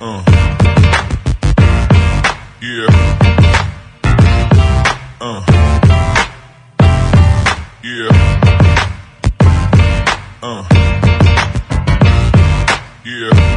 Uh. Yeah. Uh. Yeah. Uh. Yeah.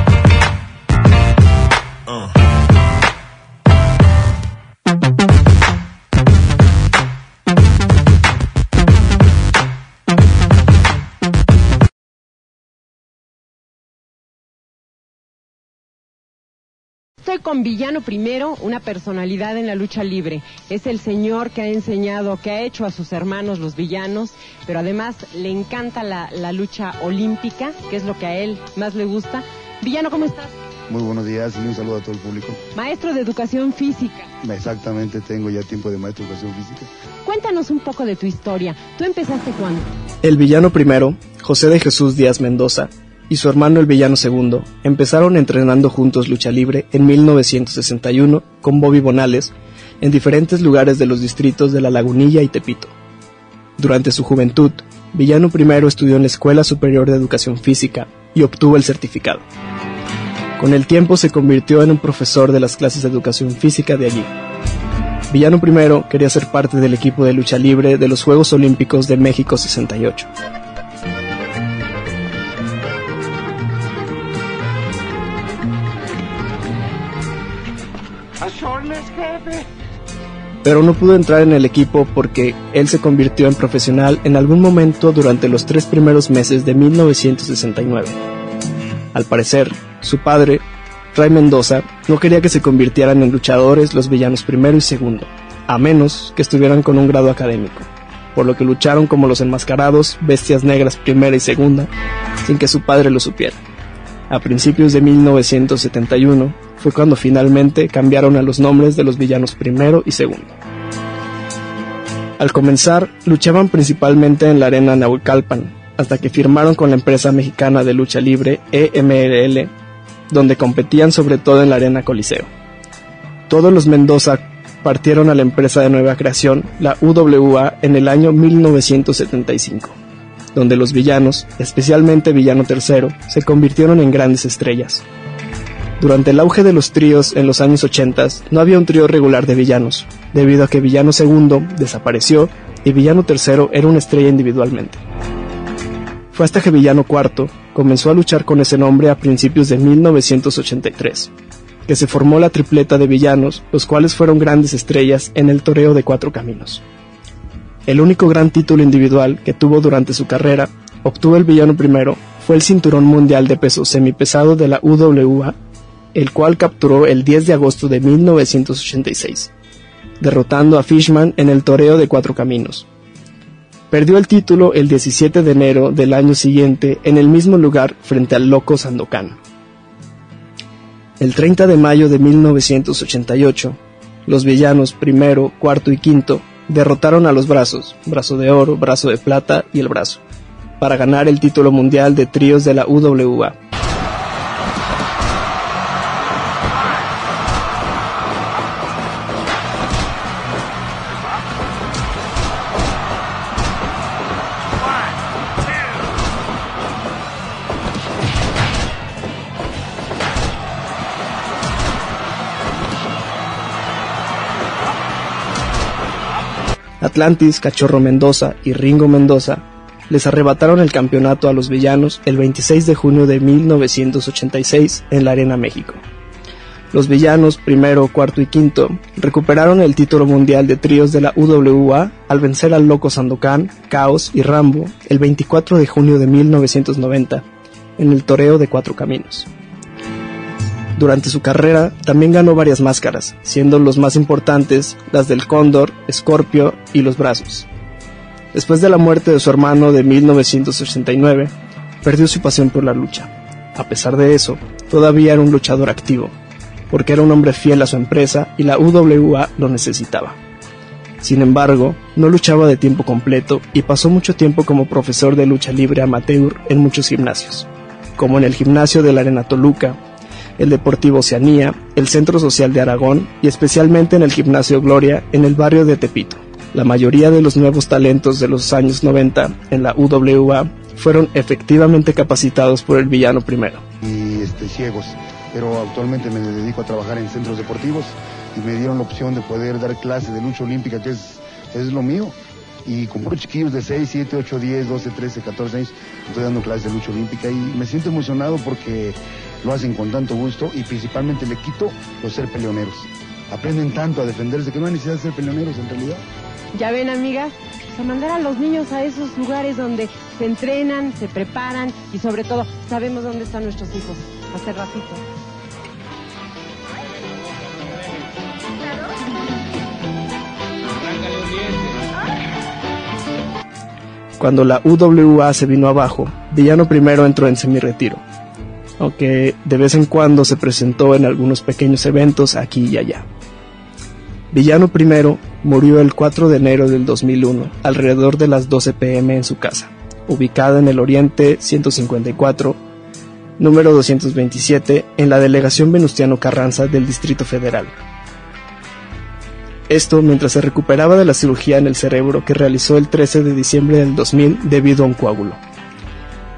Estoy con Villano Primero, una personalidad en la lucha libre. Es el señor que ha enseñado, que ha hecho a sus hermanos los villanos, pero además le encanta la, la lucha olímpica, que es lo que a él más le gusta. Villano, ¿cómo estás? Muy buenos días y un saludo a todo el público. Maestro de educación física. Exactamente, tengo ya tiempo de maestro de educación física. Cuéntanos un poco de tu historia. ¿Tú empezaste cuándo? El villano primero, José de Jesús Díaz Mendoza, y su hermano el villano segundo empezaron entrenando juntos lucha libre en 1961 con Bobby Bonales en diferentes lugares de los distritos de La Lagunilla y Tepito. Durante su juventud, Villano primero estudió en la Escuela Superior de Educación Física y obtuvo el certificado. Con el tiempo se convirtió en un profesor de las clases de educación física de allí. Villano primero quería ser parte del equipo de lucha libre de los Juegos Olímpicos de México 68. Pero no pudo entrar en el equipo porque él se convirtió en profesional en algún momento durante los tres primeros meses de 1969. Al parecer, su padre, Ray Mendoza, no quería que se convirtieran en luchadores los villanos primero y segundo, a menos que estuvieran con un grado académico, por lo que lucharon como los enmascarados, bestias negras primera y segunda, sin que su padre lo supiera. A principios de 1971 fue cuando finalmente cambiaron a los nombres de los villanos primero y segundo. Al comenzar, luchaban principalmente en la arena Naucalpan, hasta que firmaron con la empresa mexicana de lucha libre EMLL, donde competían sobre todo en la arena Coliseo. Todos los Mendoza partieron a la empresa de nueva creación, la UWA, en el año 1975 donde los villanos, especialmente Villano III, se convirtieron en grandes estrellas. Durante el auge de los tríos en los años 80 no había un trío regular de villanos, debido a que Villano II desapareció y Villano III era una estrella individualmente. Fue hasta que Villano IV comenzó a luchar con ese nombre a principios de 1983, que se formó la tripleta de villanos, los cuales fueron grandes estrellas en el toreo de cuatro caminos. El único gran título individual que tuvo durante su carrera, obtuvo el villano primero, fue el cinturón mundial de peso semipesado de la UWA, el cual capturó el 10 de agosto de 1986, derrotando a Fishman en el toreo de cuatro caminos. Perdió el título el 17 de enero del año siguiente en el mismo lugar frente al Loco Sandokan. El 30 de mayo de 1988, los villanos primero, cuarto y quinto derrotaron a los brazos, brazo de oro, brazo de plata y el brazo, para ganar el título mundial de tríos de la UWA. Atlantis, Cachorro Mendoza y Ringo Mendoza les arrebataron el campeonato a los villanos el 26 de junio de 1986 en la Arena México. Los villanos, primero, cuarto y quinto, recuperaron el título mundial de tríos de la UWA al vencer al Loco Sandokan, Caos y Rambo el 24 de junio de 1990 en el Toreo de Cuatro Caminos. Durante su carrera también ganó varias máscaras, siendo los más importantes las del Cóndor, Escorpio y los Brazos. Después de la muerte de su hermano de 1969, perdió su pasión por la lucha. A pesar de eso, todavía era un luchador activo, porque era un hombre fiel a su empresa y la UWA lo necesitaba. Sin embargo, no luchaba de tiempo completo y pasó mucho tiempo como profesor de lucha libre amateur en muchos gimnasios, como en el gimnasio de la Arena Toluca, el Deportivo Oceanía, el Centro Social de Aragón y especialmente en el Gimnasio Gloria en el barrio de Tepito. La mayoría de los nuevos talentos de los años 90 en la UWA fueron efectivamente capacitados por el villano primero. Y este, ciegos. pero actualmente me dedico a trabajar en centros deportivos y me dieron la opción de poder dar clases de lucha olímpica, que es, es lo mío. Y con puros chiquillos de 6, 7, 8, 10, 12, 13, 14 años, estoy dando clases de lucha olímpica y me siento emocionado porque lo hacen con tanto gusto y principalmente le quito los ser peleoneros. Aprenden tanto a defenderse que no hay necesidad de ser peleoneros en realidad. Ya ven, amigas, pues a mandar a los niños a esos lugares donde se entrenan, se preparan y sobre todo sabemos dónde están nuestros hijos. Hace ratito. Cuando la UWA se vino abajo, Villano primero entró en semi-retiro, aunque de vez en cuando se presentó en algunos pequeños eventos aquí y allá. Villano I murió el 4 de enero del 2001, alrededor de las 12 pm en su casa, ubicada en el Oriente 154, número 227, en la delegación Venustiano Carranza del Distrito Federal. Esto mientras se recuperaba de la cirugía en el cerebro que realizó el 13 de diciembre del 2000 debido a un coágulo.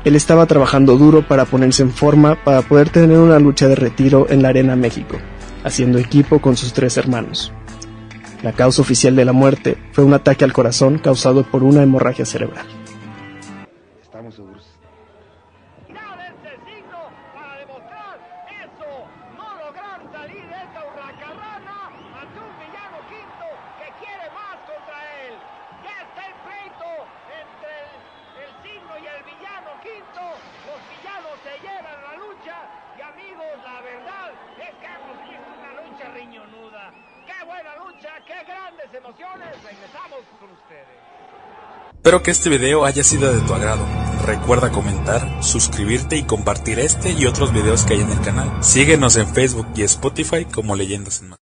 Él estaba trabajando duro para ponerse en forma para poder tener una lucha de retiro en la Arena México, haciendo equipo con sus tres hermanos. La causa oficial de la muerte fue un ataque al corazón causado por una hemorragia cerebral. Estamos seguros. ese signo para demostrar eso, no lograr salir de esta hurracarrana ante un villano quinto que quiere más contra él. Ya está el pleito entre el, el signo y el villano quinto. Los villanos se llevan la lucha y amigos, la verdad es que hemos visto una lucha riñonuda. ¡Qué buena lucha! ¡Qué Regresamos con ustedes. Espero que este video haya sido de tu agrado. Recuerda comentar, suscribirte y compartir este y otros videos que hay en el canal. Síguenos en Facebook y Spotify como Leyendas en Más.